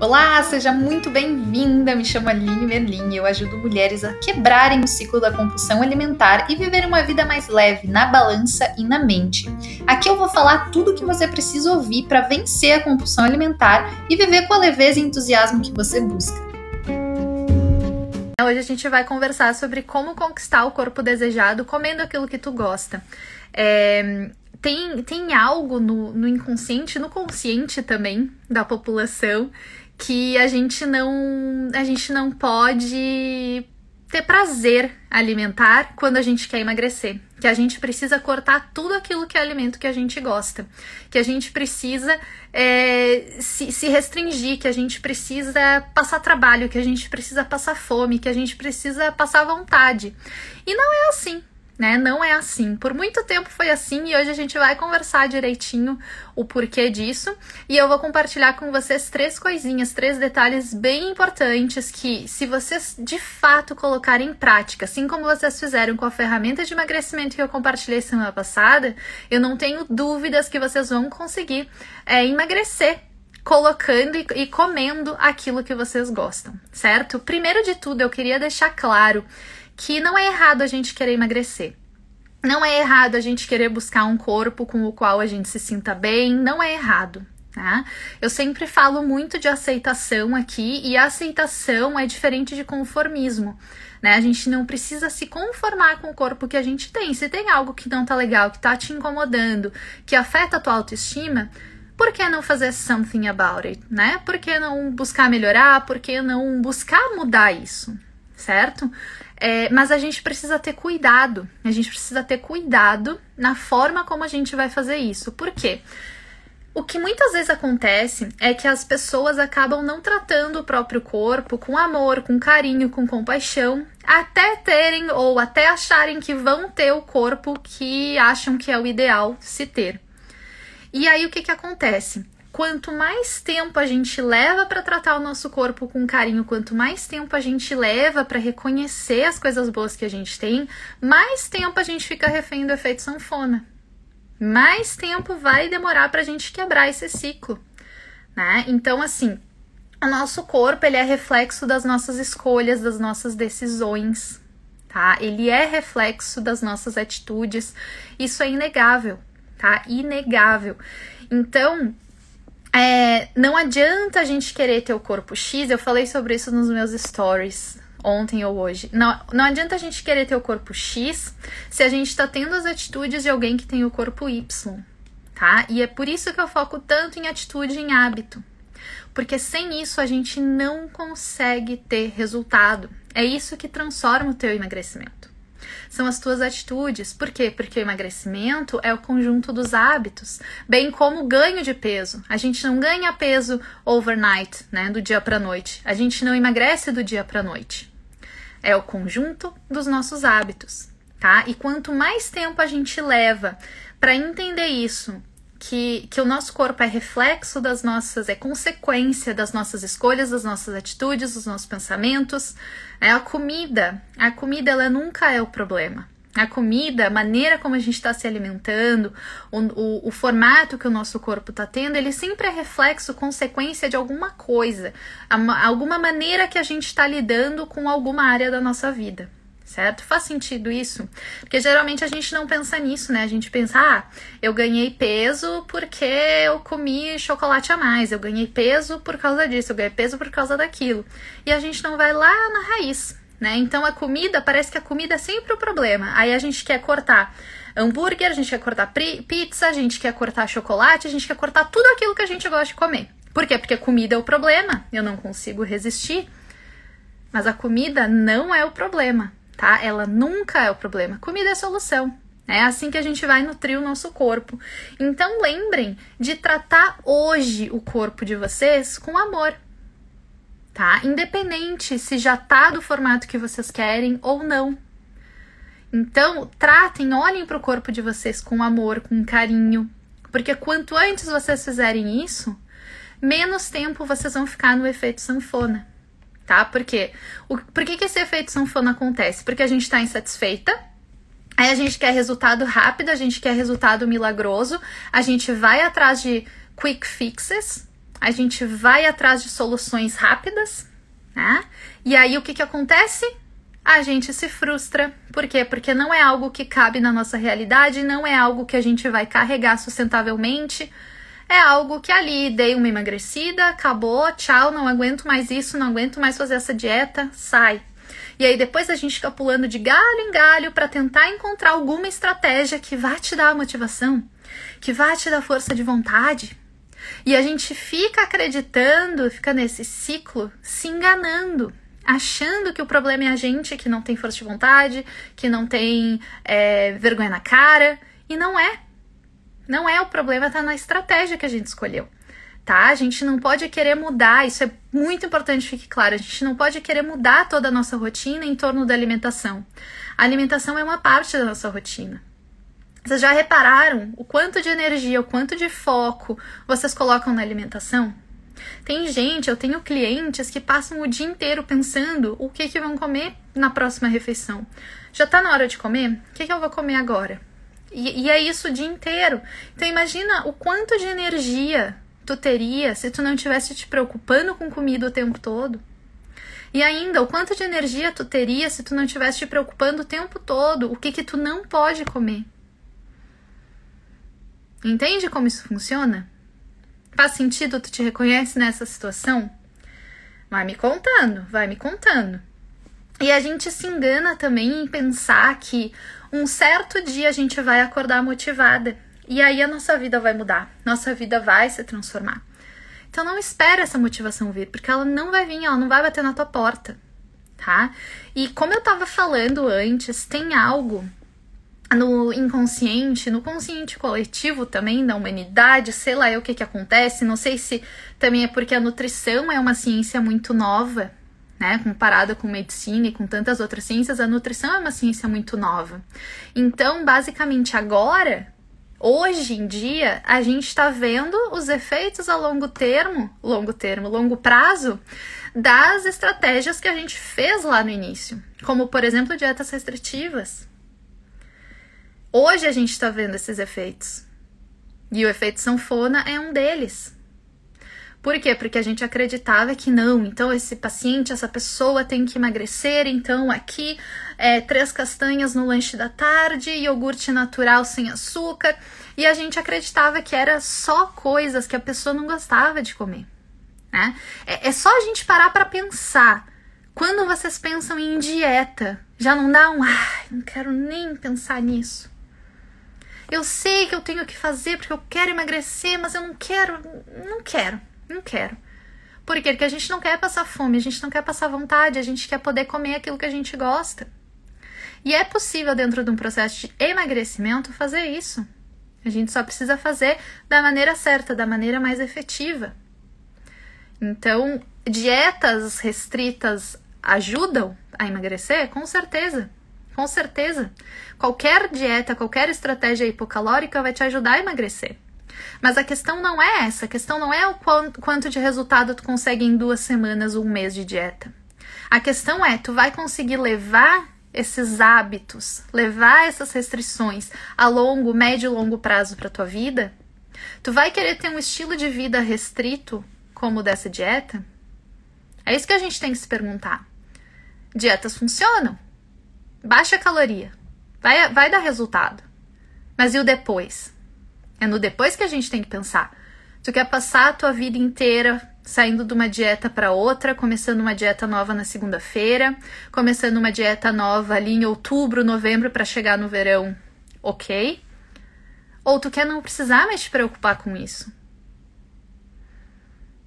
Olá, seja muito bem-vinda. Me chamo Aline Merlin e eu ajudo mulheres a quebrarem o ciclo da compulsão alimentar e viver uma vida mais leve na balança e na mente. Aqui eu vou falar tudo o que você precisa ouvir para vencer a compulsão alimentar e viver com a leveza e entusiasmo que você busca. Hoje a gente vai conversar sobre como conquistar o corpo desejado comendo aquilo que tu gosta. É, tem, tem algo no, no inconsciente, no consciente também da população que a gente não a gente não pode ter prazer alimentar quando a gente quer emagrecer. Que a gente precisa cortar tudo aquilo que é alimento que a gente gosta. Que a gente precisa é, se, se restringir, que a gente precisa passar trabalho, que a gente precisa passar fome, que a gente precisa passar vontade. E não é assim né? Não é assim. Por muito tempo foi assim e hoje a gente vai conversar direitinho o porquê disso. E eu vou compartilhar com vocês três coisinhas, três detalhes bem importantes que, se vocês de fato colocarem em prática, assim como vocês fizeram com a ferramenta de emagrecimento que eu compartilhei semana passada, eu não tenho dúvidas que vocês vão conseguir é, emagrecer colocando e, e comendo aquilo que vocês gostam, certo? Primeiro de tudo, eu queria deixar claro que não é errado a gente querer emagrecer. Não é errado a gente querer buscar um corpo com o qual a gente se sinta bem, não é errado. Tá? Eu sempre falo muito de aceitação aqui e a aceitação é diferente de conformismo. Né? A gente não precisa se conformar com o corpo que a gente tem. Se tem algo que não tá legal, que tá te incomodando, que afeta a tua autoestima, por que não fazer something about it, né? Por que não buscar melhorar? Por que não buscar mudar isso, certo? É, mas a gente precisa ter cuidado. A gente precisa ter cuidado na forma como a gente vai fazer isso. Por quê? O que muitas vezes acontece é que as pessoas acabam não tratando o próprio corpo com amor, com carinho, com compaixão, até terem ou até acharem que vão ter o corpo que acham que é o ideal se ter. E aí o que, que acontece? Quanto mais tempo a gente leva para tratar o nosso corpo com carinho, quanto mais tempo a gente leva para reconhecer as coisas boas que a gente tem, mais tempo a gente fica refém do efeito sanfona. Mais tempo vai demorar para a gente quebrar esse ciclo, né? Então, assim, o nosso corpo ele é reflexo das nossas escolhas, das nossas decisões, tá? Ele é reflexo das nossas atitudes. Isso é inegável, tá? Inegável. Então, é, não adianta a gente querer ter o corpo X, eu falei sobre isso nos meus stories ontem ou hoje. Não, não adianta a gente querer ter o corpo X se a gente tá tendo as atitudes de alguém que tem o corpo Y, tá? E é por isso que eu foco tanto em atitude e em hábito. Porque sem isso a gente não consegue ter resultado. É isso que transforma o teu emagrecimento são as tuas atitudes. Por quê? Porque o emagrecimento é o conjunto dos hábitos, bem como o ganho de peso. A gente não ganha peso overnight, né, do dia para noite. A gente não emagrece do dia para noite. É o conjunto dos nossos hábitos, tá? E quanto mais tempo a gente leva para entender isso, que, que o nosso corpo é reflexo das nossas, é consequência das nossas escolhas, das nossas atitudes, dos nossos pensamentos. É a comida. A comida, ela nunca é o problema. A comida, a maneira como a gente está se alimentando, o, o, o, formato que o nosso corpo está tendo, ele sempre é reflexo, consequência de alguma coisa, alguma maneira que a gente está lidando com alguma área da nossa vida certo? Faz sentido isso? Porque geralmente a gente não pensa nisso, né? A gente pensa, ah, eu ganhei peso porque eu comi chocolate a mais, eu ganhei peso por causa disso, eu ganhei peso por causa daquilo. E a gente não vai lá na raiz, né? Então a comida, parece que a comida é sempre o problema. Aí a gente quer cortar hambúrguer, a gente quer cortar pizza, a gente quer cortar chocolate, a gente quer cortar tudo aquilo que a gente gosta de comer. Por quê? Porque a comida é o problema, eu não consigo resistir. Mas a comida não é o problema tá? Ela nunca é o problema. Comida é a solução. É assim que a gente vai nutrir o nosso corpo. Então lembrem de tratar hoje o corpo de vocês com amor. Tá? Independente se já tá do formato que vocês querem ou não. Então, tratem, olhem para o corpo de vocês com amor, com carinho, porque quanto antes vocês fizerem isso, menos tempo vocês vão ficar no efeito sanfona tá? Porque o, por que, que esse efeito sanfona acontece? Porque a gente está insatisfeita, aí a gente quer resultado rápido, a gente quer resultado milagroso, a gente vai atrás de quick fixes, a gente vai atrás de soluções rápidas, né? E aí o que, que acontece? A gente se frustra. Por quê? Porque não é algo que cabe na nossa realidade, não é algo que a gente vai carregar sustentavelmente. É algo que ali dei uma emagrecida, acabou, tchau, não aguento mais isso, não aguento mais fazer essa dieta, sai. E aí depois a gente fica pulando de galho em galho para tentar encontrar alguma estratégia que vá te dar motivação, que vá te dar força de vontade. E a gente fica acreditando, fica nesse ciclo, se enganando, achando que o problema é a gente que não tem força de vontade, que não tem é, vergonha na cara. E não é. Não é o problema, tá na estratégia que a gente escolheu. Tá? A gente não pode querer mudar, isso é muito importante, fique claro. A gente não pode querer mudar toda a nossa rotina em torno da alimentação. A alimentação é uma parte da nossa rotina. Vocês já repararam o quanto de energia, o quanto de foco vocês colocam na alimentação? Tem gente, eu tenho clientes que passam o dia inteiro pensando o que, que vão comer na próxima refeição. Já tá na hora de comer? O que, que eu vou comer agora? E, e é isso o dia inteiro. Então imagina o quanto de energia tu teria se tu não tivesse te preocupando com comida o tempo todo. E ainda, o quanto de energia tu teria se tu não tivesse te preocupando o tempo todo o que que tu não pode comer. Entende como isso funciona? Faz sentido? Tu te reconhece nessa situação? Vai me contando, vai me contando. E a gente se engana também em pensar que um certo dia a gente vai acordar motivada e aí a nossa vida vai mudar, nossa vida vai se transformar. Então não espere essa motivação vir, porque ela não vai vir, ela não vai bater na tua porta, tá? E como eu tava falando antes, tem algo no inconsciente, no consciente coletivo também da humanidade, sei lá o que que acontece, não sei se também é porque a nutrição é uma ciência muito nova, né, comparada com medicina e com tantas outras ciências, a nutrição é uma ciência muito nova. Então, basicamente agora, hoje em dia, a gente está vendo os efeitos a longo termo, longo termo, longo prazo, das estratégias que a gente fez lá no início, como por exemplo dietas restritivas Hoje a gente está vendo esses efeitos. E o efeito sanfona é um deles. Por quê? Porque a gente acreditava que não, então esse paciente, essa pessoa tem que emagrecer, então aqui é, três castanhas no lanche da tarde, iogurte natural sem açúcar, e a gente acreditava que era só coisas que a pessoa não gostava de comer. Né? É, é só a gente parar para pensar. Quando vocês pensam em dieta, já não dá um, ai, não quero nem pensar nisso. Eu sei que eu tenho que fazer porque eu quero emagrecer, mas eu não quero, não quero, não quero. Por quê? Porque a gente não quer passar fome, a gente não quer passar vontade, a gente quer poder comer aquilo que a gente gosta. E é possível, dentro de um processo de emagrecimento, fazer isso. A gente só precisa fazer da maneira certa, da maneira mais efetiva. Então, dietas restritas ajudam a emagrecer? Com certeza. Com certeza. Qualquer dieta, qualquer estratégia hipocalórica vai te ajudar a emagrecer. Mas a questão não é essa. A questão não é o quanto de resultado tu consegue em duas semanas ou um mês de dieta. A questão é, tu vai conseguir levar esses hábitos, levar essas restrições a longo, médio e longo prazo para tua vida? Tu vai querer ter um estilo de vida restrito como o dessa dieta? É isso que a gente tem que se perguntar. Dietas funcionam, Baixa caloria. Vai, vai dar resultado. Mas e o depois? É no depois que a gente tem que pensar. Tu quer passar a tua vida inteira saindo de uma dieta para outra, começando uma dieta nova na segunda-feira, começando uma dieta nova ali em outubro, novembro para chegar no verão, ok? Ou tu quer não precisar mais te preocupar com isso?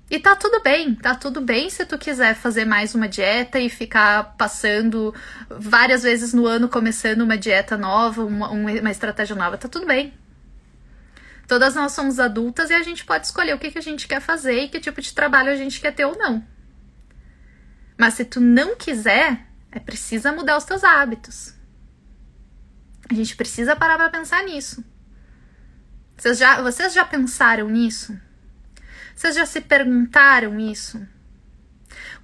E tá tudo bem, tá tudo bem se tu quiser fazer mais uma dieta e ficar passando várias vezes no ano começando uma dieta nova, uma, uma estratégia nova, tá tudo bem. Todas nós somos adultas e a gente pode escolher o que, que a gente quer fazer e que tipo de trabalho a gente quer ter ou não. Mas se tu não quiser, é precisa mudar os teus hábitos. A gente precisa parar para pensar nisso. Vocês já, vocês já pensaram nisso? Vocês já se perguntaram isso?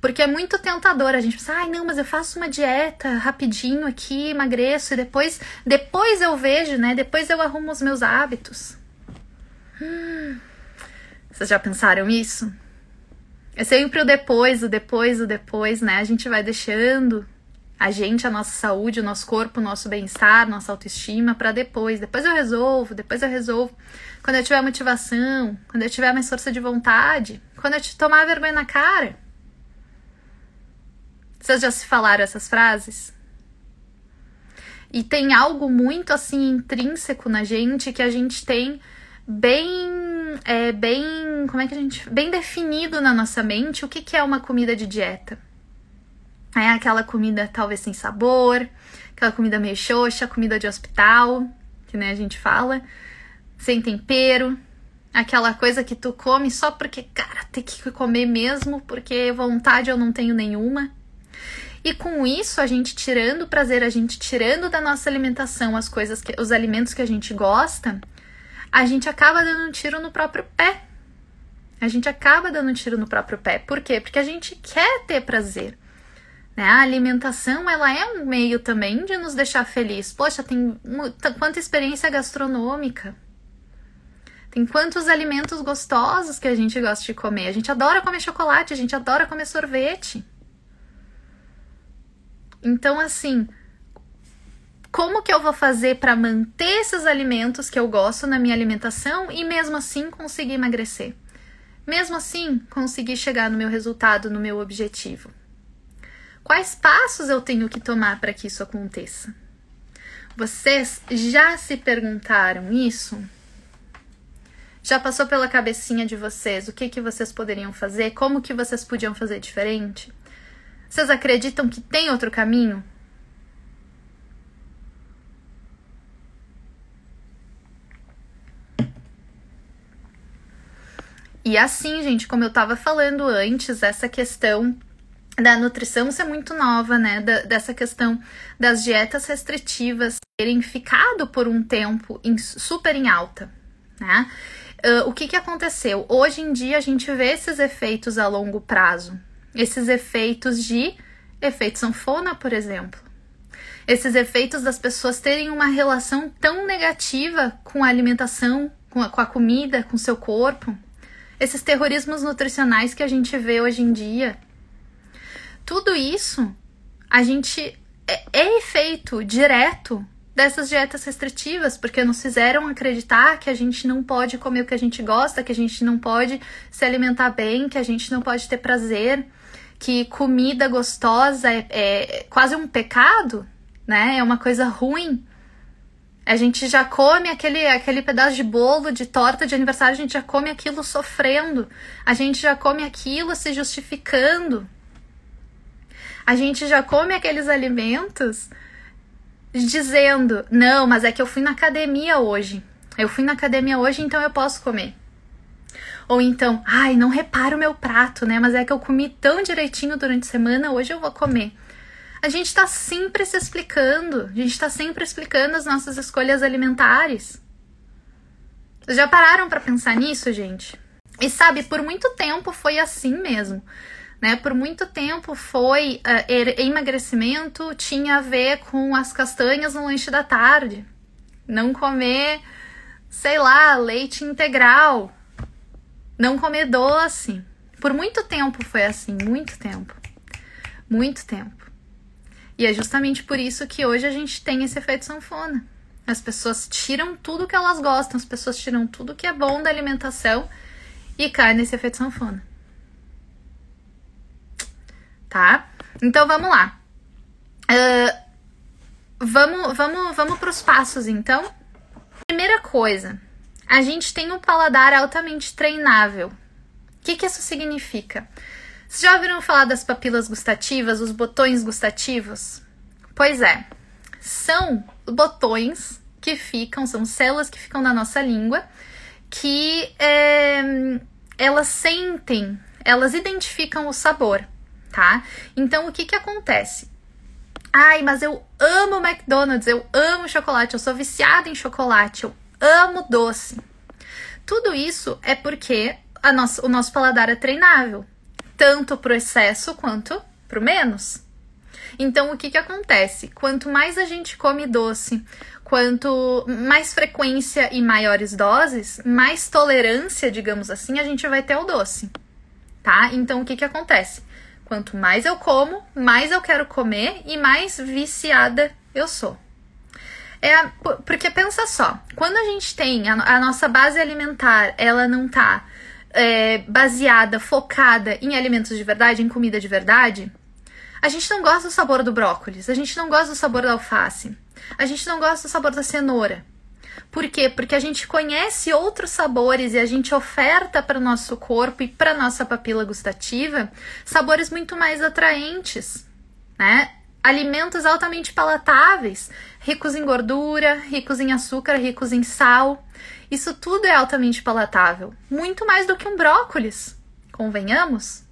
Porque é muito tentador a gente pensar, ai não, mas eu faço uma dieta rapidinho aqui, emagreço e depois, depois eu vejo, né? Depois eu arrumo os meus hábitos. Vocês já pensaram isso? É sempre o depois, o depois, o depois, né? A gente vai deixando a gente, a nossa saúde, o nosso corpo, o nosso bem-estar, nossa autoestima para depois. Depois eu resolvo, depois eu resolvo. Quando eu tiver motivação, quando eu tiver mais força de vontade, quando eu te tomar vergonha na cara. Vocês já se falaram essas frases? E tem algo muito assim intrínseco na gente que a gente tem bem, é, bem, como é que a gente, bem definido na nossa mente o que, que é uma comida de dieta. É aquela comida talvez sem sabor, aquela comida meio xoxa, comida de hospital, que né, a gente fala, sem tempero, aquela coisa que tu come só porque, cara, tem que comer mesmo, porque vontade eu não tenho nenhuma. E com isso, a gente tirando o prazer, a gente tirando da nossa alimentação as coisas, que, os alimentos que a gente gosta, a gente acaba dando um tiro no próprio pé. A gente acaba dando um tiro no próprio pé. Por quê? Porque a gente quer ter prazer. Né? A alimentação, ela é um meio também de nos deixar feliz. Poxa, tem muita, quanta experiência gastronômica. Tem quantos alimentos gostosos que a gente gosta de comer. A gente adora comer chocolate, a gente adora comer sorvete. Então, assim, como que eu vou fazer para manter esses alimentos que eu gosto na minha alimentação e mesmo assim conseguir emagrecer? Mesmo assim, conseguir chegar no meu resultado, no meu objetivo. Quais passos eu tenho que tomar para que isso aconteça? Vocês já se perguntaram isso? Já passou pela cabecinha de vocês o que, que vocês poderiam fazer? Como que vocês podiam fazer diferente? Vocês acreditam que tem outro caminho? E assim, gente, como eu estava falando antes, essa questão da nutrição ser muito nova, né? Da, dessa questão das dietas restritivas terem ficado por um tempo em, super em alta, né? Uh, o que, que aconteceu? Hoje em dia a gente vê esses efeitos a longo prazo, esses efeitos de efeito sanfona, por exemplo. Esses efeitos das pessoas terem uma relação tão negativa com a alimentação, com a, com a comida, com seu corpo, esses terrorismos nutricionais que a gente vê hoje em dia. Tudo isso a gente é, é efeito direto dessas dietas restritivas, porque nos fizeram acreditar que a gente não pode comer o que a gente gosta, que a gente não pode se alimentar bem, que a gente não pode ter prazer, que comida gostosa é, é quase um pecado, né? É uma coisa ruim. A gente já come aquele, aquele pedaço de bolo, de torta de aniversário, a gente já come aquilo sofrendo. A gente já come aquilo se justificando. A gente já come aqueles alimentos dizendo: não, mas é que eu fui na academia hoje. Eu fui na academia hoje, então eu posso comer. Ou então, ai, não reparo o meu prato, né? Mas é que eu comi tão direitinho durante a semana, hoje eu vou comer a gente está sempre se explicando, a gente está sempre explicando as nossas escolhas alimentares. Vocês já pararam para pensar nisso, gente? E sabe, por muito tempo foi assim mesmo. Né? Por muito tempo foi uh, emagrecimento tinha a ver com as castanhas no lanche da tarde, não comer, sei lá, leite integral, não comer doce. Por muito tempo foi assim, muito tempo, muito tempo. E é justamente por isso que hoje a gente tem esse efeito sanfona. As pessoas tiram tudo que elas gostam, as pessoas tiram tudo que é bom da alimentação e caem nesse efeito sanfona. Tá? Então vamos lá. Uh, vamos vamos, vamos para os passos então. Primeira coisa, a gente tem um paladar altamente treinável. O que, que isso significa? Vocês já ouviram falar das papilas gustativas, os botões gustativos? Pois é, são botões que ficam, são células que ficam na nossa língua, que é, elas sentem, elas identificam o sabor, tá? Então o que que acontece? Ai, mas eu amo McDonald's, eu amo chocolate, eu sou viciada em chocolate, eu amo doce. Tudo isso é porque o nosso paladar é treinável tanto para o excesso quanto para o menos. Então, o que, que acontece? Quanto mais a gente come doce, quanto mais frequência e maiores doses, mais tolerância, digamos assim, a gente vai ter ao doce, tá? Então o que que acontece? Quanto mais eu como, mais eu quero comer e mais viciada eu sou. É porque pensa só, quando a gente tem a, a nossa base alimentar, ela não tá é, baseada, focada em alimentos de verdade, em comida de verdade, a gente não gosta do sabor do brócolis, a gente não gosta do sabor da alface, a gente não gosta do sabor da cenoura. Por quê? Porque a gente conhece outros sabores e a gente oferta para o nosso corpo e para nossa papila gustativa sabores muito mais atraentes, né? Alimentos altamente palatáveis, ricos em gordura, ricos em açúcar, ricos em sal. Isso tudo é altamente palatável, muito mais do que um brócolis, convenhamos?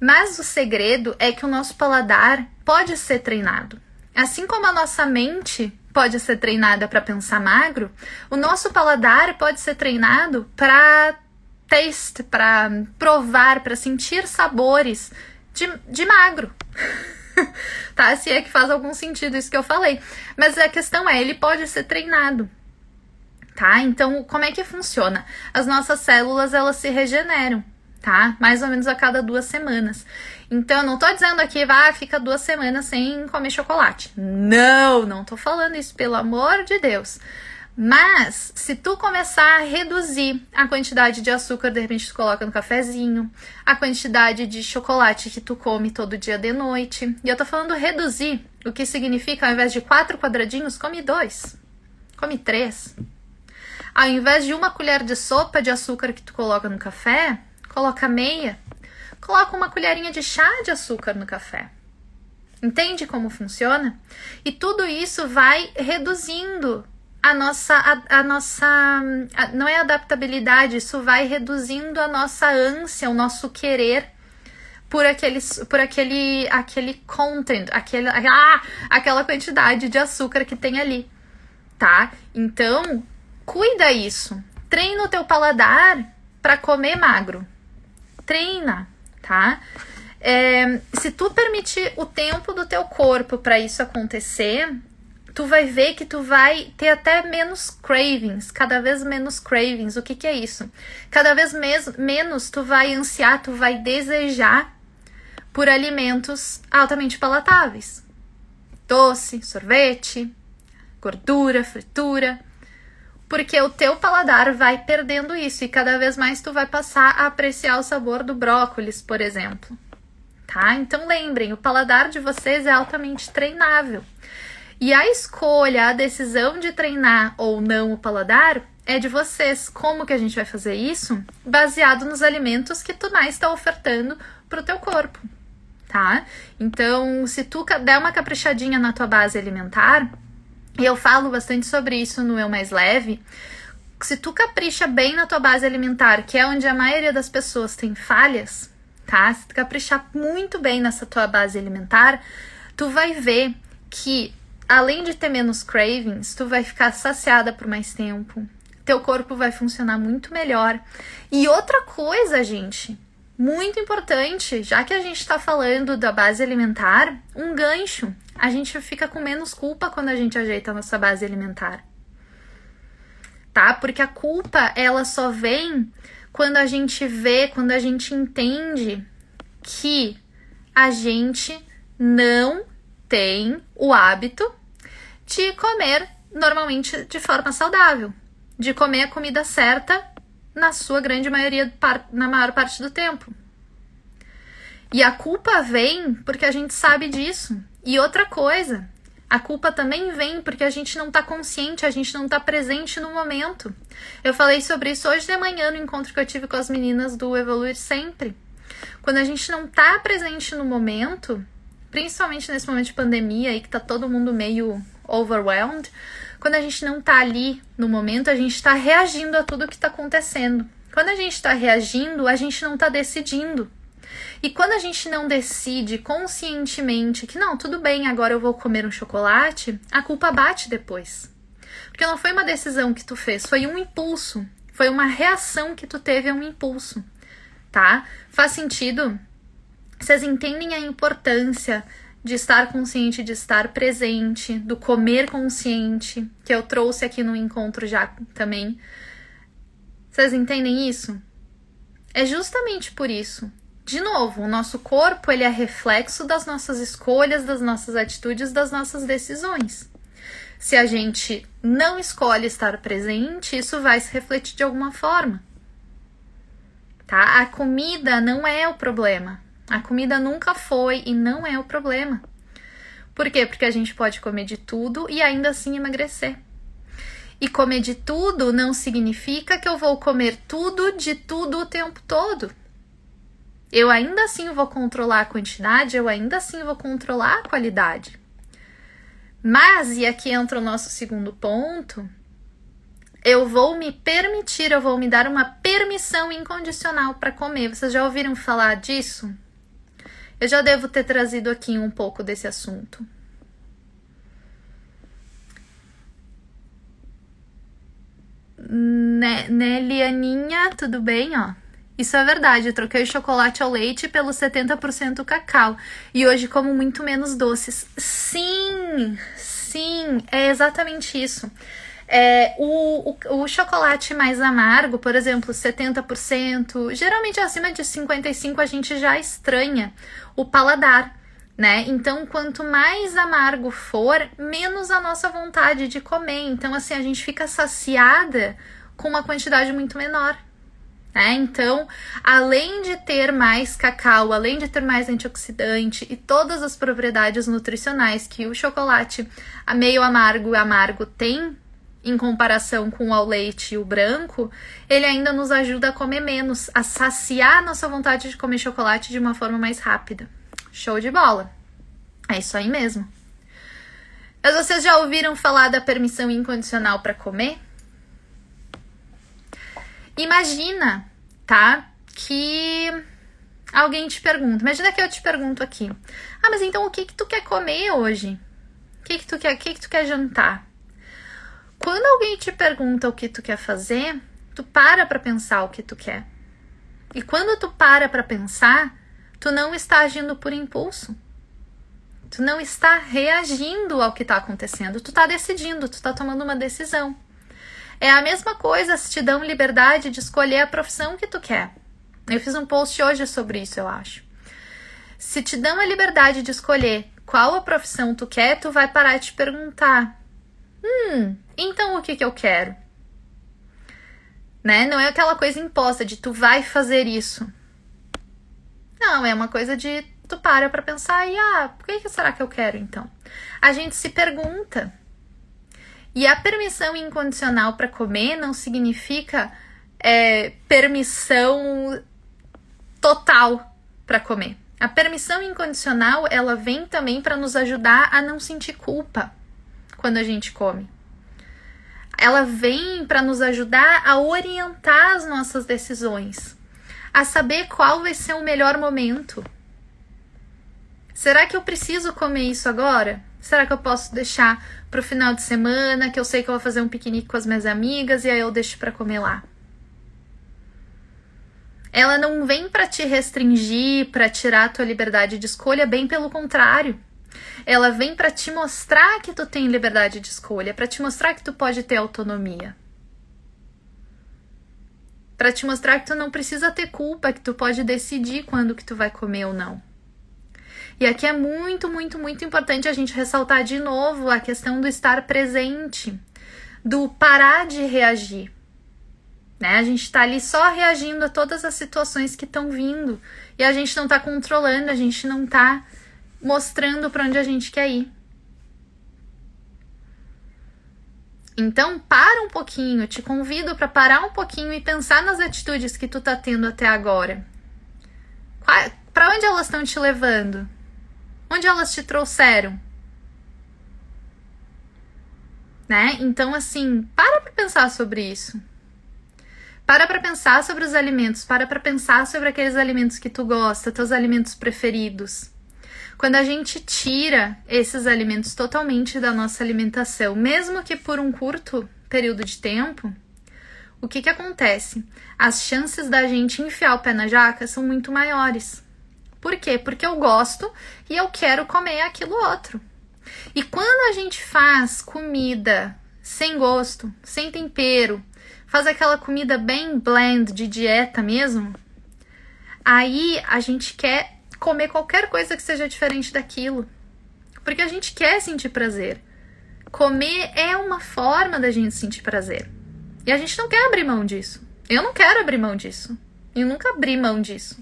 Mas o segredo é que o nosso paladar pode ser treinado. Assim como a nossa mente pode ser treinada para pensar magro, o nosso paladar pode ser treinado para taste, para provar, para sentir sabores de, de magro. tá? Se é que faz algum sentido isso que eu falei. Mas a questão é, ele pode ser treinado. Tá? Então, como é que funciona? As nossas células, elas se regeneram, tá? Mais ou menos a cada duas semanas. Então, não tô dizendo aqui, vá, fica duas semanas sem comer chocolate. Não, não tô falando isso, pelo amor de Deus. Mas, se tu começar a reduzir a quantidade de açúcar, de repente tu coloca no cafezinho, a quantidade de chocolate que tu come todo dia de noite. E eu tô falando reduzir, o que significa ao invés de quatro quadradinhos, come dois, come três. Ao invés de uma colher de sopa de açúcar que tu coloca no café, coloca meia. Coloca uma colherinha de chá de açúcar no café. Entende como funciona? E tudo isso vai reduzindo a nossa, a, a nossa a, não é adaptabilidade, isso vai reduzindo a nossa ânsia, o nosso querer por aquele, por aquele, aquele content, aquele, ah, aquela quantidade de açúcar que tem ali, tá? Então, cuida isso. Treina o teu paladar para comer magro. Treina, tá? É, se tu permitir o tempo do teu corpo para isso acontecer, tu vai ver que tu vai ter até menos cravings, cada vez menos cravings. O que, que é isso? Cada vez mes menos tu vai ansiar, tu vai desejar por alimentos altamente palatáveis. Doce, sorvete, gordura, fritura. Porque o teu paladar vai perdendo isso e cada vez mais tu vai passar a apreciar o sabor do brócolis, por exemplo. Tá? Então lembrem, o paladar de vocês é altamente treinável. E a escolha, a decisão de treinar ou não o paladar é de vocês. Como que a gente vai fazer isso? Baseado nos alimentos que tu mais está ofertando para o teu corpo, tá? Então, se tu der uma caprichadinha na tua base alimentar, e eu falo bastante sobre isso no Eu Mais Leve, se tu capricha bem na tua base alimentar, que é onde a maioria das pessoas tem falhas, tá? Se tu caprichar muito bem nessa tua base alimentar, tu vai ver que além de ter menos cravings, tu vai ficar saciada por mais tempo. Teu corpo vai funcionar muito melhor. E outra coisa, gente, muito importante, já que a gente está falando da base alimentar, um gancho. A gente fica com menos culpa quando a gente ajeita a nossa base alimentar. Tá? Porque a culpa, ela só vem quando a gente vê, quando a gente entende que a gente não tem o hábito de comer normalmente de forma saudável, de comer a comida certa na sua grande maioria, na maior parte do tempo. E a culpa vem porque a gente sabe disso. E outra coisa, a culpa também vem porque a gente não está consciente, a gente não está presente no momento. Eu falei sobre isso hoje de manhã no encontro que eu tive com as meninas do Evoluir Sempre. Quando a gente não está presente no momento, principalmente nesse momento de pandemia aí que tá todo mundo meio overwhelmed, quando a gente não tá ali no momento, a gente está reagindo a tudo que está acontecendo. Quando a gente está reagindo, a gente não está decidindo. E quando a gente não decide conscientemente que não, tudo bem, agora eu vou comer um chocolate, a culpa bate depois. Porque não foi uma decisão que tu fez, foi um impulso, foi uma reação que tu teve a um impulso, tá? Faz sentido? Vocês entendem a importância de estar consciente, de estar presente, do comer consciente, que eu trouxe aqui no encontro já também. Vocês entendem isso? É justamente por isso. De novo, o nosso corpo ele é reflexo das nossas escolhas, das nossas atitudes, das nossas decisões. Se a gente não escolhe estar presente, isso vai se refletir de alguma forma. Tá? A comida não é o problema. A comida nunca foi e não é o problema. Por quê? Porque a gente pode comer de tudo e ainda assim emagrecer. E comer de tudo não significa que eu vou comer tudo de tudo o tempo todo. Eu ainda assim vou controlar a quantidade, eu ainda assim vou controlar a qualidade. Mas, e aqui entra o nosso segundo ponto, eu vou me permitir, eu vou me dar uma permissão incondicional para comer. Vocês já ouviram falar disso? Eu já devo ter trazido aqui um pouco desse assunto. Né, Nelianinha, tudo bem, ó? Isso é verdade, eu troquei o chocolate ao leite pelo 70% cacau. E hoje como muito menos doces. Sim, sim, é exatamente isso. É, o, o, o, chocolate mais amargo, por exemplo, 70%, geralmente acima de 55% a gente já estranha o paladar, né? Então, quanto mais amargo for, menos a nossa vontade de comer. Então, assim, a gente fica saciada com uma quantidade muito menor. Né? Então, além de ter mais cacau, além de ter mais antioxidante e todas as propriedades nutricionais que o chocolate meio amargo e amargo tem em comparação com o ao leite e o branco, ele ainda nos ajuda a comer menos, a saciar a nossa vontade de comer chocolate de uma forma mais rápida. Show de bola! É isso aí mesmo. Mas vocês já ouviram falar da permissão incondicional para comer? Imagina, tá? Que alguém te pergunta. Imagina que eu te pergunto aqui. Ah, mas então o que que tu quer comer hoje? O que que tu quer, o que que tu quer jantar? Quando alguém te pergunta o que tu quer fazer, tu para para pensar o que tu quer. E quando tu para para pensar, tu não está agindo por impulso. Tu não está reagindo ao que está acontecendo, tu está decidindo, tu está tomando uma decisão. É a mesma coisa se te dão liberdade de escolher a profissão que tu quer. Eu fiz um post hoje sobre isso, eu acho. Se te dão a liberdade de escolher qual a profissão tu quer, tu vai parar de te perguntar: Hum, então o que, que eu quero? Né? Não é aquela coisa imposta de tu vai fazer isso. Não, é uma coisa de tu para pra pensar e ah, por que, que será que eu quero então? A gente se pergunta. E a permissão incondicional para comer não significa é, permissão total para comer. A permissão incondicional ela vem também para nos ajudar a não sentir culpa quando a gente come. Ela vem para nos ajudar a orientar as nossas decisões, a saber qual vai ser o melhor momento. Será que eu preciso comer isso agora? Será que eu posso deixar para o final de semana, que eu sei que eu vou fazer um piquenique com as minhas amigas e aí eu deixo para comer lá? Ela não vem para te restringir, para tirar a tua liberdade de escolha, bem pelo contrário. Ela vem para te mostrar que tu tem liberdade de escolha, para te mostrar que tu pode ter autonomia. Para te mostrar que tu não precisa ter culpa, que tu pode decidir quando que tu vai comer ou não. E aqui é muito, muito, muito importante a gente ressaltar de novo a questão do estar presente, do parar de reagir. Né? A gente está ali só reagindo a todas as situações que estão vindo e a gente não está controlando, a gente não está mostrando para onde a gente quer ir. Então, para um pouquinho, te convido para parar um pouquinho e pensar nas atitudes que tu tá tendo até agora. Para onde elas estão te levando? Onde elas te trouxeram? Né? Então, assim, para para pensar sobre isso. Para para pensar sobre os alimentos, para para pensar sobre aqueles alimentos que tu gosta, teus alimentos preferidos. Quando a gente tira esses alimentos totalmente da nossa alimentação, mesmo que por um curto período de tempo, o que, que acontece? As chances da gente enfiar o pé na jaca são muito maiores. Por quê? Porque eu gosto e eu quero comer aquilo outro. E quando a gente faz comida sem gosto, sem tempero, faz aquela comida bem blend de dieta mesmo, aí a gente quer comer qualquer coisa que seja diferente daquilo. Porque a gente quer sentir prazer. Comer é uma forma da gente sentir prazer. E a gente não quer abrir mão disso. Eu não quero abrir mão disso. Eu nunca abri mão disso.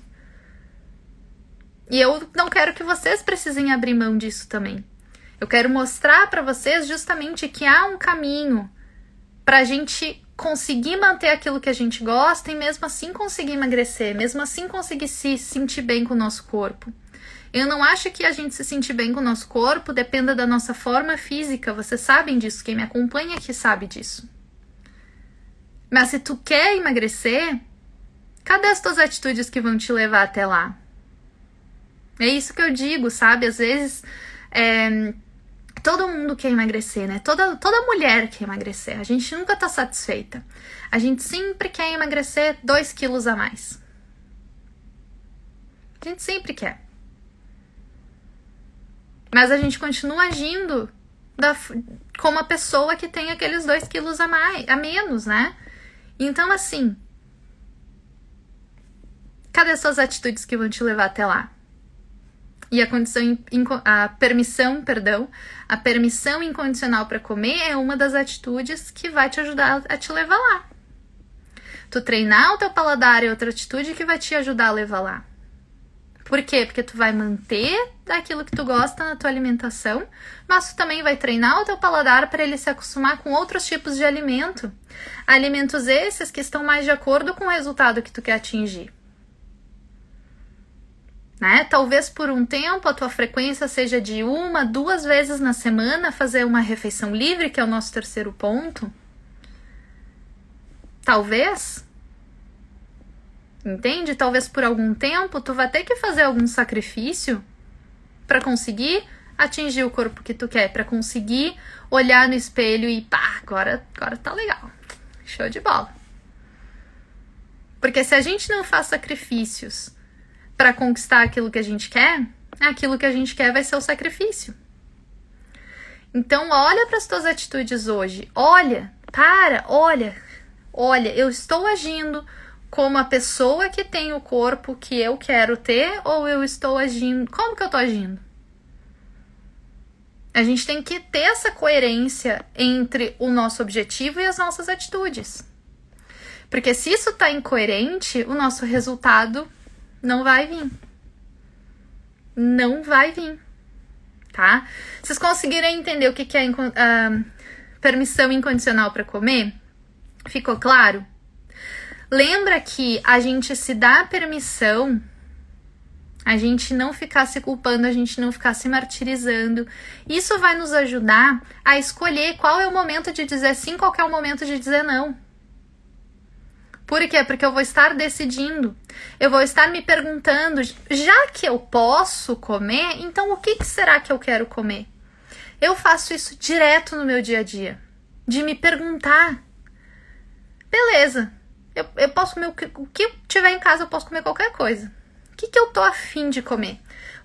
E eu não quero que vocês precisem abrir mão disso também. Eu quero mostrar para vocês justamente que há um caminho para a gente conseguir manter aquilo que a gente gosta e mesmo assim conseguir emagrecer, mesmo assim conseguir se sentir bem com o nosso corpo. Eu não acho que a gente se sentir bem com o nosso corpo dependa da nossa forma física, vocês sabem disso, quem me acompanha aqui sabe disso. Mas se tu quer emagrecer, cadê as tuas atitudes que vão te levar até lá? É isso que eu digo, sabe? Às vezes é, todo mundo quer emagrecer, né? Toda, toda mulher quer emagrecer. A gente nunca tá satisfeita. A gente sempre quer emagrecer 2 quilos a mais. A gente sempre quer. Mas a gente continua agindo da, como a pessoa que tem aqueles 2 quilos a, mais, a menos, né? Então, assim. Cadê as suas atitudes que vão te levar até lá? E a condição, a permissão, perdão, a permissão incondicional para comer é uma das atitudes que vai te ajudar a te levar lá. Tu treinar o teu paladar é outra atitude que vai te ajudar a levar lá. Por quê? Porque tu vai manter aquilo que tu gosta na tua alimentação, mas tu também vai treinar o teu paladar para ele se acostumar com outros tipos de alimento. Alimentos esses que estão mais de acordo com o resultado que tu quer atingir né? Talvez por um tempo a tua frequência seja de uma, duas vezes na semana fazer uma refeição livre, que é o nosso terceiro ponto. Talvez. Entende? Talvez por algum tempo tu vai ter que fazer algum sacrifício para conseguir atingir o corpo que tu quer, para conseguir olhar no espelho e pá, agora, agora tá legal. Show de bola. Porque se a gente não faz sacrifícios para conquistar aquilo que a gente quer, aquilo que a gente quer vai ser o sacrifício. Então, olha para as tuas atitudes hoje. Olha, para, olha, olha, eu estou agindo como a pessoa que tem o corpo que eu quero ter ou eu estou agindo, como que eu estou agindo? A gente tem que ter essa coerência entre o nosso objetivo e as nossas atitudes. Porque se isso está incoerente, o nosso resultado não vai vir. Não vai vir. Tá? Vocês conseguiram entender o que, é uh, permissão incondicional para comer? Ficou claro? Lembra que a gente se dá permissão, a gente não ficar se culpando, a gente não ficar se martirizando. Isso vai nos ajudar a escolher qual é o momento de dizer sim, qual é o momento de dizer não. Por quê? Porque eu vou estar decidindo. Eu vou estar me perguntando, já que eu posso comer, então o que, que será que eu quero comer? Eu faço isso direto no meu dia a dia. De me perguntar. Beleza, eu, eu posso comer o que, o que tiver em casa, eu posso comer qualquer coisa. O que, que eu tô afim de comer?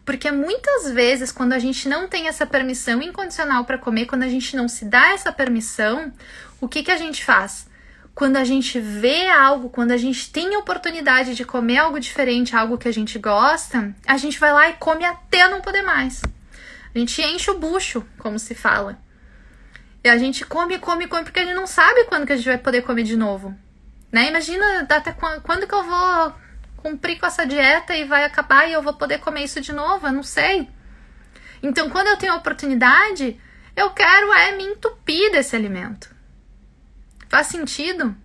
Porque muitas vezes, quando a gente não tem essa permissão incondicional para comer, quando a gente não se dá essa permissão, o que, que a gente faz? Quando a gente vê algo, quando a gente tem a oportunidade de comer algo diferente, algo que a gente gosta, a gente vai lá e come até não poder mais. A gente enche o bucho, como se fala. E a gente come, come, come, porque a gente não sabe quando que a gente vai poder comer de novo. Né? Imagina até quando, quando que eu vou cumprir com essa dieta e vai acabar e eu vou poder comer isso de novo, eu não sei. Então, quando eu tenho a oportunidade, eu quero é me entupir desse alimento. Faz sentido?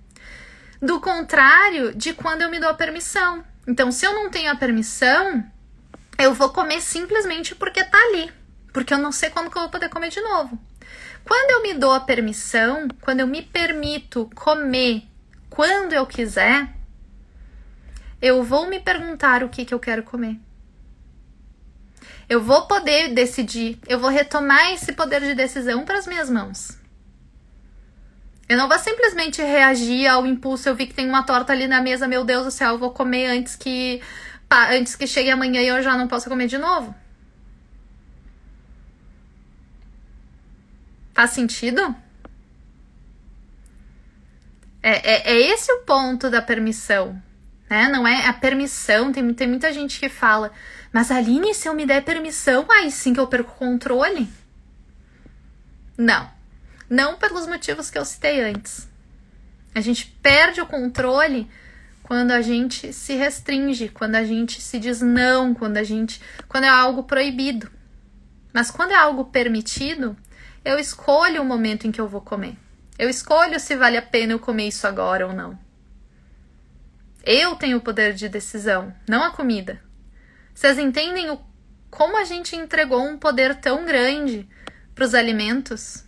Do contrário de quando eu me dou a permissão. Então, se eu não tenho a permissão, eu vou comer simplesmente porque tá ali. Porque eu não sei quando que eu vou poder comer de novo. Quando eu me dou a permissão, quando eu me permito comer quando eu quiser, eu vou me perguntar o que, que eu quero comer. Eu vou poder decidir, eu vou retomar esse poder de decisão para as minhas mãos. Eu não vou simplesmente reagir ao impulso. Eu vi que tem uma torta ali na mesa, meu Deus do céu, eu vou comer antes que antes que chegue amanhã e eu já não possa comer de novo. Faz sentido? É, é, é esse o ponto da permissão, né? Não é a permissão. Tem, tem muita gente que fala, mas Aline, se eu me der permissão, aí sim que eu perco o controle. Não. Não pelos motivos que eu citei antes. A gente perde o controle quando a gente se restringe, quando a gente se diz não, quando a gente, quando é algo proibido. Mas quando é algo permitido, eu escolho o momento em que eu vou comer. Eu escolho se vale a pena eu comer isso agora ou não. Eu tenho o poder de decisão, não a comida. Vocês entendem o, como a gente entregou um poder tão grande para os alimentos?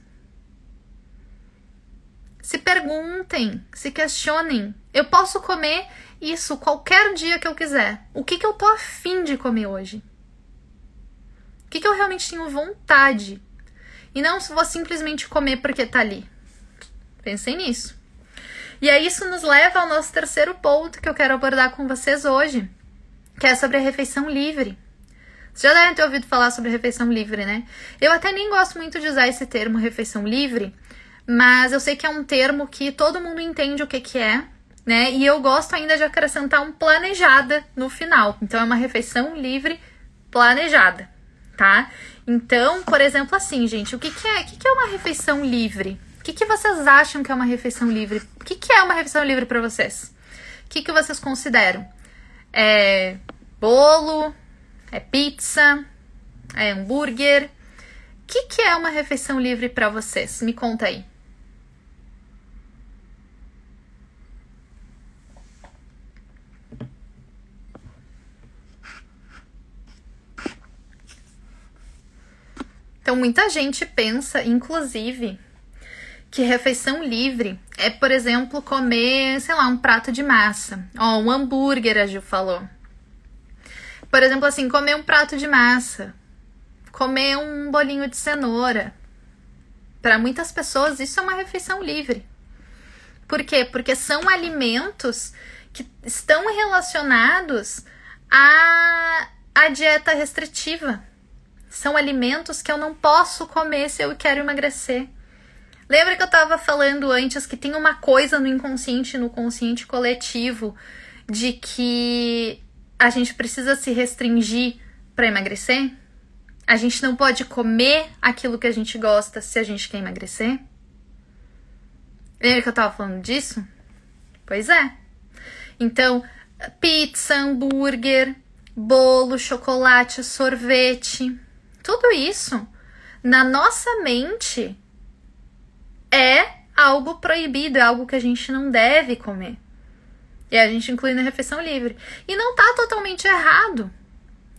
Se perguntem, se questionem. Eu posso comer isso qualquer dia que eu quiser. O que, que eu tô afim de comer hoje? O que, que eu realmente tenho vontade? E não vou simplesmente comer porque tá ali. Pensem nisso. E aí isso nos leva ao nosso terceiro ponto que eu quero abordar com vocês hoje, que é sobre a refeição livre. Vocês já devem ter ouvido falar sobre refeição livre, né? Eu até nem gosto muito de usar esse termo refeição livre, mas eu sei que é um termo que todo mundo entende o que, que é, né? E eu gosto ainda de acrescentar um planejada no final. Então é uma refeição livre planejada, tá? Então, por exemplo, assim, gente, o que, que é? O que, que é uma refeição livre? O que, que vocês acham que é uma refeição livre? O que, que é uma refeição livre para vocês? O que, que vocês consideram? É bolo? É pizza? É hambúrguer? O que, que é uma refeição livre para vocês? Me conta aí. Então, muita gente pensa, inclusive, que refeição livre é, por exemplo, comer, sei lá, um prato de massa. Ó, um hambúrguer, a Gil falou. Por exemplo, assim, comer um prato de massa. Comer um bolinho de cenoura. Para muitas pessoas, isso é uma refeição livre. Por quê? Porque são alimentos que estão relacionados à, à dieta restritiva são alimentos que eu não posso comer se eu quero emagrecer. Lembra que eu estava falando antes que tem uma coisa no inconsciente, no consciente coletivo, de que a gente precisa se restringir para emagrecer? A gente não pode comer aquilo que a gente gosta se a gente quer emagrecer? Lembra que eu estava falando disso? Pois é. Então, pizza, hambúrguer, bolo, chocolate, sorvete, tudo isso na nossa mente é algo proibido, é algo que a gente não deve comer. E a gente inclui na refeição livre. E não tá totalmente errado,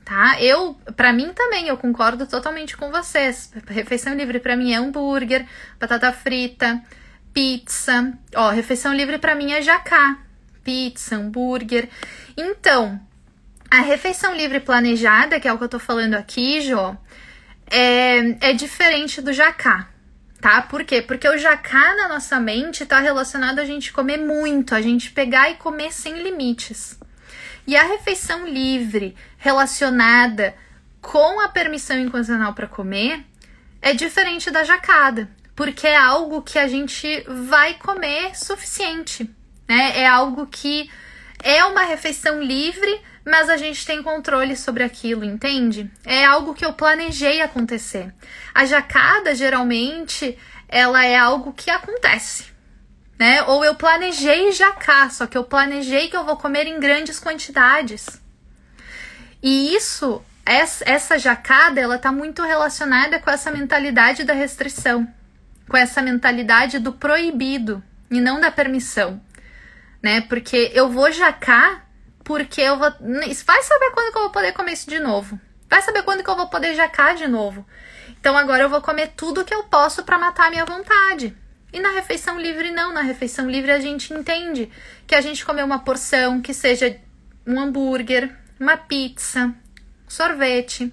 tá? Eu, para mim também, eu concordo totalmente com vocês. Refeição livre para mim é hambúrguer, batata frita, pizza. Ó, refeição livre para mim é jacá, pizza, hambúrguer. Então, a refeição livre planejada, que é o que eu tô falando aqui, Jô, é, é diferente do jacá, tá? Por quê? Porque o jacá na nossa mente tá relacionado a gente comer muito, a gente pegar e comer sem limites. E a refeição livre relacionada com a permissão incondicional para comer é diferente da jacada, porque é algo que a gente vai comer suficiente, né? É algo que é uma refeição livre, mas a gente tem controle sobre aquilo, entende? É algo que eu planejei acontecer. A jacada, geralmente, ela é algo que acontece, né? Ou eu planejei jacar, só que eu planejei que eu vou comer em grandes quantidades. E isso, essa jacada, ela tá muito relacionada com essa mentalidade da restrição, com essa mentalidade do proibido e não da permissão né? Porque eu vou jacar, porque eu vou. Vai saber quando que eu vou poder comer isso de novo. Vai saber quando que eu vou poder jacar de novo. Então agora eu vou comer tudo que eu posso para matar a minha vontade. E na refeição livre, não. Na refeição livre a gente entende que a gente comer uma porção que seja um hambúrguer, uma pizza, sorvete.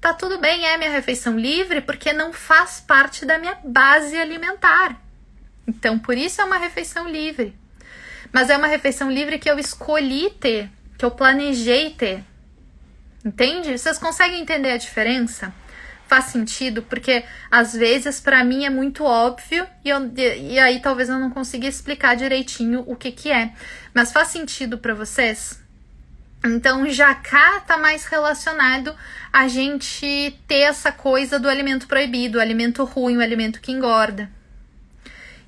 Tá tudo bem, é minha refeição livre, porque não faz parte da minha base alimentar. Então, por isso é uma refeição livre. Mas é uma refeição livre que eu escolhi ter, que eu planejei ter. Entende? Vocês conseguem entender a diferença? Faz sentido? Porque às vezes para mim é muito óbvio e, eu, e aí talvez eu não consiga explicar direitinho o que que é. Mas faz sentido para vocês? Então, já cá tá mais relacionado a gente ter essa coisa do alimento proibido, o alimento ruim, o alimento que engorda.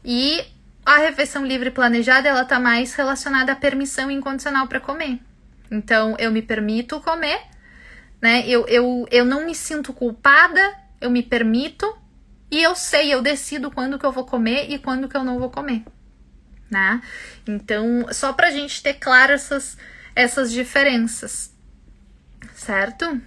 E a refeição livre planejada, ela tá mais relacionada à permissão incondicional para comer. Então, eu me permito comer, né? Eu, eu, eu não me sinto culpada, eu me permito e eu sei, eu decido quando que eu vou comer e quando que eu não vou comer, né? Então, só pra gente ter claro essas, essas diferenças, certo?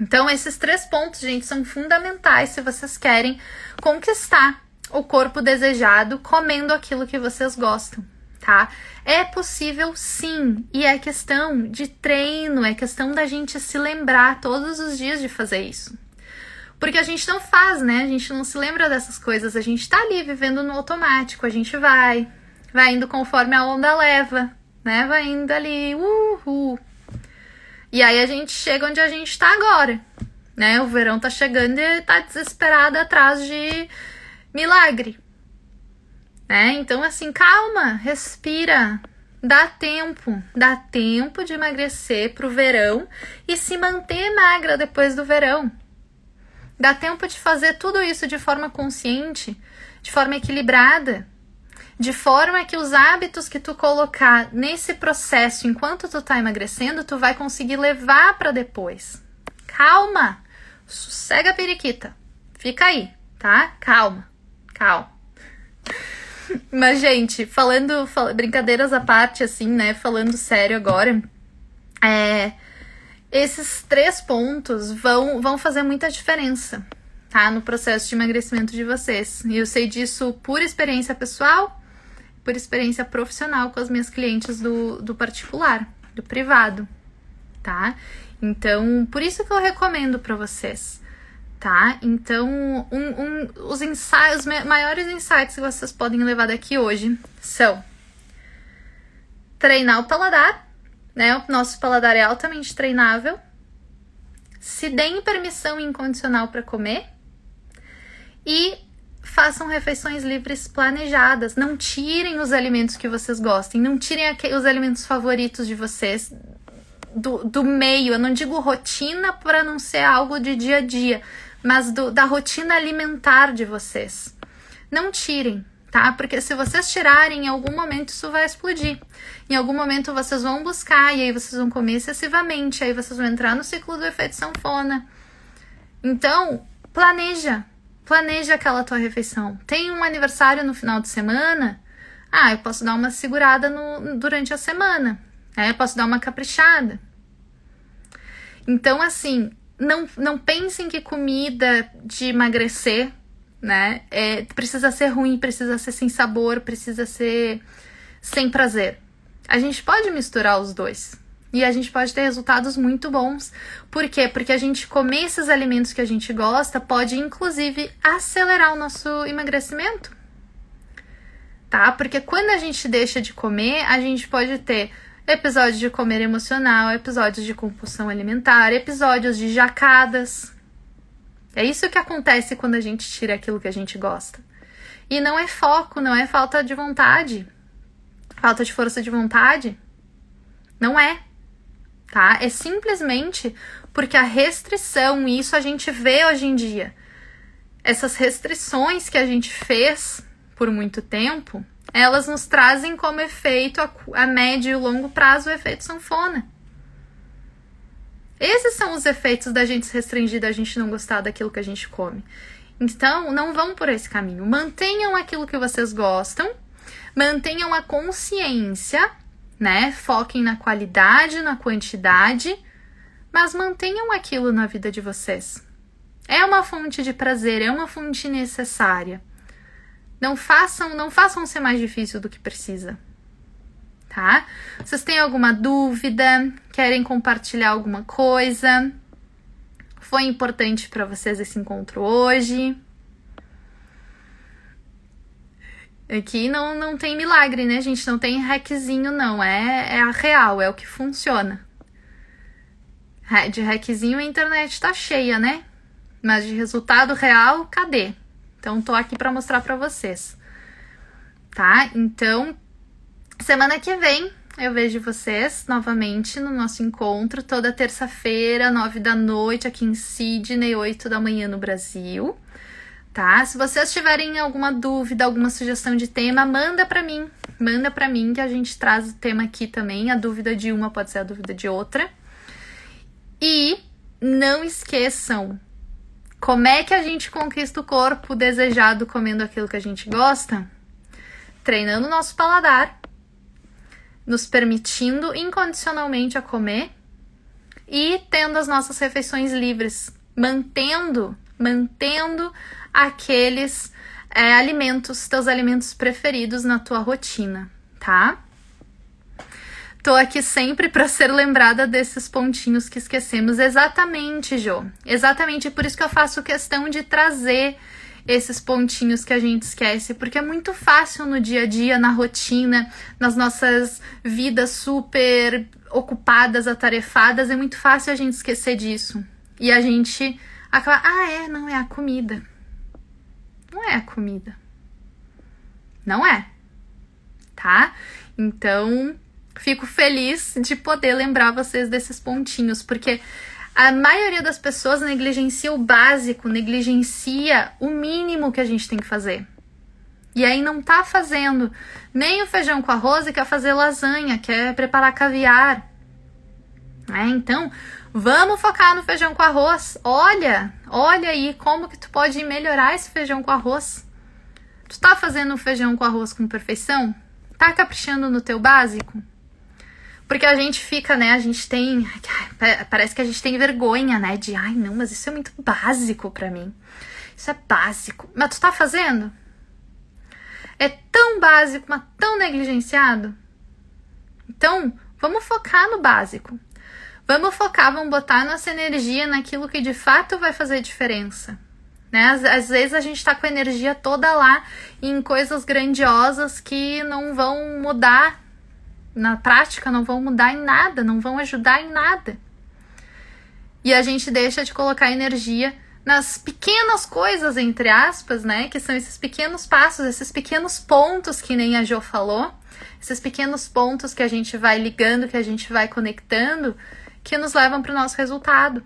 Então, esses três pontos, gente, são fundamentais se vocês querem conquistar o corpo desejado comendo aquilo que vocês gostam, tá? É possível sim, e é questão de treino, é questão da gente se lembrar todos os dias de fazer isso. Porque a gente não faz, né? A gente não se lembra dessas coisas, a gente tá ali vivendo no automático, a gente vai, vai indo conforme a onda leva, né? Vai indo ali, uhul. E aí a gente chega onde a gente tá agora, né? O verão tá chegando e tá desesperado atrás de milagre. Né? Então, assim, calma, respira. Dá tempo, dá tempo de emagrecer pro verão e se manter magra depois do verão. Dá tempo de fazer tudo isso de forma consciente, de forma equilibrada, de forma que os hábitos que tu colocar nesse processo enquanto tu tá emagrecendo, tu vai conseguir levar para depois. Calma, sossega a periquita, fica aí, tá? Calma. Mas, gente, falando, fal brincadeiras à parte, assim, né? Falando sério agora, é, esses três pontos vão, vão fazer muita diferença, tá? No processo de emagrecimento de vocês. E eu sei disso por experiência pessoal, por experiência profissional com as minhas clientes do, do particular, do privado, tá? Então, por isso que eu recomendo para vocês tá? Então, um, um, os ensaios, os maiores insights que vocês podem levar daqui hoje são treinar o paladar, né? O nosso paladar é altamente treinável. Se deem permissão incondicional para comer e façam refeições livres planejadas. Não tirem os alimentos que vocês gostem, não tirem os alimentos favoritos de vocês do, do meio. Eu não digo rotina para não ser algo de dia a dia, mas do, da rotina alimentar de vocês. Não tirem, tá? Porque se vocês tirarem, em algum momento isso vai explodir. Em algum momento vocês vão buscar e aí vocês vão comer excessivamente, aí vocês vão entrar no ciclo do efeito sanfona. Então, planeja. Planeja aquela tua refeição. Tem um aniversário no final de semana? Ah, eu posso dar uma segurada no, durante a semana. É, eu posso dar uma caprichada. Então, assim, não, não pensem que comida de emagrecer, né, é, precisa ser ruim, precisa ser sem sabor, precisa ser sem prazer. A gente pode misturar os dois. E a gente pode ter resultados muito bons. Por quê? Porque a gente comer esses alimentos que a gente gosta pode, inclusive, acelerar o nosso emagrecimento. Tá? Porque quando a gente deixa de comer, a gente pode ter episódios de comer emocional, episódios de compulsão alimentar, episódios de jacadas. É isso que acontece quando a gente tira aquilo que a gente gosta. E não é foco, não é falta de vontade. Falta de força de vontade? Não é. Tá? É simplesmente porque a restrição, e isso a gente vê hoje em dia, essas restrições que a gente fez por muito tempo, elas nos trazem como efeito a, a médio e longo prazo o efeito sanfona. Esses são os efeitos da gente se restringir, da gente não gostar daquilo que a gente come. Então, não vão por esse caminho. Mantenham aquilo que vocês gostam, mantenham a consciência, né? Foquem na qualidade, na quantidade, mas mantenham aquilo na vida de vocês. É uma fonte de prazer, é uma fonte necessária. Não façam, não façam ser mais difícil do que precisa. Tá? Vocês têm alguma dúvida? Querem compartilhar alguma coisa? Foi importante para vocês esse encontro hoje? Aqui não, não tem milagre, né, gente? Não tem hackzinho, não. É, é a real, é o que funciona. De hackzinho a internet tá cheia, né? Mas de resultado real, cadê? Então tô aqui para mostrar para vocês. Tá? Então, semana que vem eu vejo vocês novamente no nosso encontro, toda terça-feira, nove da noite, aqui em Sydney, oito da manhã no Brasil. Tá? Se vocês tiverem alguma dúvida, alguma sugestão de tema, manda para mim. Manda para mim que a gente traz o tema aqui também. A dúvida de uma pode ser a dúvida de outra. E não esqueçam, como é que a gente conquista o corpo desejado comendo aquilo que a gente gosta? Treinando o nosso paladar, nos permitindo incondicionalmente a comer e tendo as nossas refeições livres, mantendo, mantendo aqueles é, alimentos, teus alimentos preferidos na tua rotina, tá? Tô aqui sempre para ser lembrada desses pontinhos que esquecemos. Exatamente, Jo. Exatamente por isso que eu faço questão de trazer esses pontinhos que a gente esquece, porque é muito fácil no dia a dia, na rotina, nas nossas vidas super ocupadas, atarefadas, é muito fácil a gente esquecer disso. E a gente acaba, ah, é, não é a comida. Não é a comida. Não é. Tá? Então, fico feliz de poder lembrar vocês desses pontinhos, porque a maioria das pessoas negligencia o básico, negligencia o mínimo que a gente tem que fazer. E aí não tá fazendo nem o feijão com arroz e quer fazer lasanha, quer preparar caviar. É, então, vamos focar no feijão com arroz. Olha, olha aí como que tu pode melhorar esse feijão com arroz. Tu tá fazendo o feijão com arroz com perfeição? Tá caprichando no teu básico? Porque a gente fica, né? A gente tem. Parece que a gente tem vergonha, né? De, ai, não, mas isso é muito básico para mim. Isso é básico. Mas tu tá fazendo? É tão básico, mas tão negligenciado? Então, vamos focar no básico. Vamos focar, vamos botar nossa energia naquilo que de fato vai fazer diferença. Né? Às, às vezes a gente tá com a energia toda lá em coisas grandiosas que não vão mudar na prática não vão mudar em nada, não vão ajudar em nada. E a gente deixa de colocar energia nas pequenas coisas, entre aspas, né? Que são esses pequenos passos, esses pequenos pontos que nem a Jo falou, esses pequenos pontos que a gente vai ligando, que a gente vai conectando, que nos levam para o nosso resultado.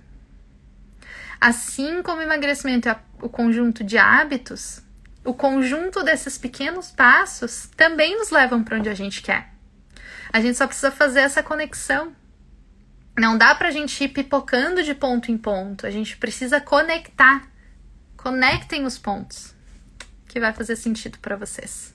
Assim como emagrecimento é o conjunto de hábitos, o conjunto desses pequenos passos também nos levam para onde a gente quer. A gente só precisa fazer essa conexão. Não dá pra gente ir pipocando de ponto em ponto. A gente precisa conectar. Conectem os pontos. Que vai fazer sentido para vocês.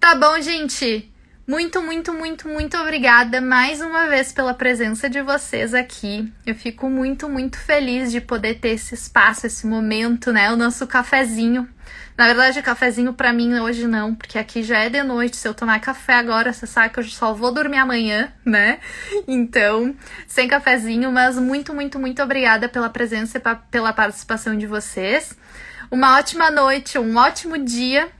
Tá bom, gente? Muito, muito, muito, muito obrigada mais uma vez pela presença de vocês aqui. Eu fico muito, muito feliz de poder ter esse espaço, esse momento, né? O nosso cafezinho na verdade, cafezinho para mim hoje não, porque aqui já é de noite. Se eu tomar café agora, você sabe que eu só vou dormir amanhã, né? Então, sem cafezinho, mas muito, muito, muito obrigada pela presença e pela participação de vocês. Uma ótima noite, um ótimo dia